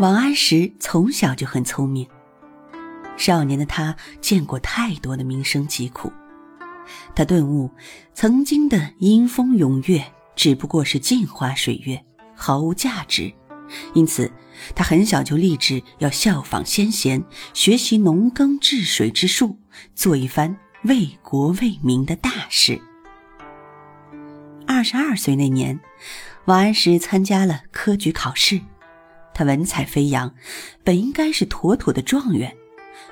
王安石从小就很聪明，少年的他见过太多的民生疾苦，他顿悟，曾经的阴风踊跃只不过是镜花水月，毫无价值。因此，他很小就立志要效仿先贤，学习农耕治水之术，做一番为国为民的大事。二十二岁那年，王安石参加了科举考试。他文采飞扬，本应该是妥妥的状元，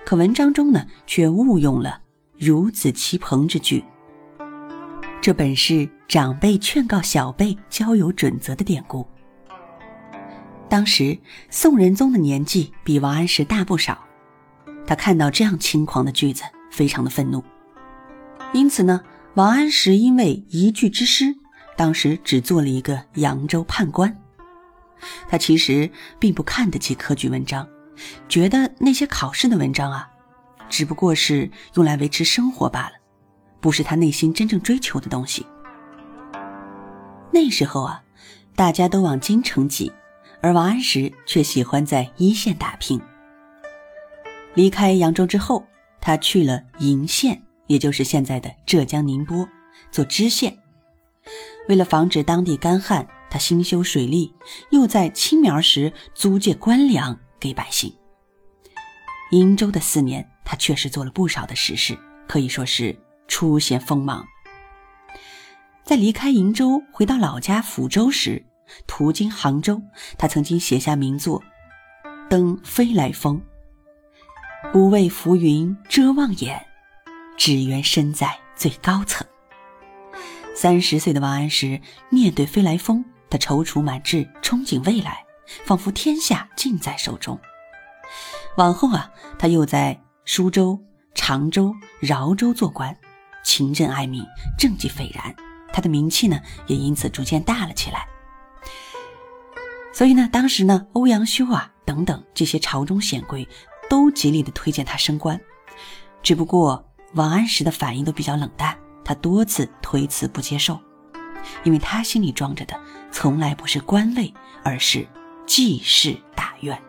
可文章中呢却误用了“孺子期鹏”之句。这本是长辈劝告小辈交友准则的典故。当时宋仁宗的年纪比王安石大不少，他看到这样轻狂的句子，非常的愤怒。因此呢，王安石因为一句之失，当时只做了一个扬州判官。他其实并不看得起科举文章，觉得那些考试的文章啊，只不过是用来维持生活罢了，不是他内心真正追求的东西。那时候啊，大家都往京城挤，而王安石却喜欢在一线打拼。离开扬州之后，他去了鄞县，也就是现在的浙江宁波，做知县。为了防止当地干旱。他兴修水利，又在青苗时租借官粮给百姓。瀛州的四年，他确实做了不少的实事，可以说是出现锋芒。在离开瀛州回到老家抚州时，途经杭州，他曾经写下名作《登飞来峰》：“不畏浮云遮望眼，只缘身在最高层。”三十岁的王安石面对飞来峰。他踌躇满志，憧憬未来，仿佛天下尽在手中。往后啊，他又在舒州、常州、饶州做官，勤政爱民，政绩斐然。他的名气呢，也因此逐渐大了起来。所以呢，当时呢，欧阳修啊等等这些朝中显贵，都极力的推荐他升官。只不过王安石的反应都比较冷淡，他多次推辞不接受。因为他心里装着的从来不是官位，而是济世大愿。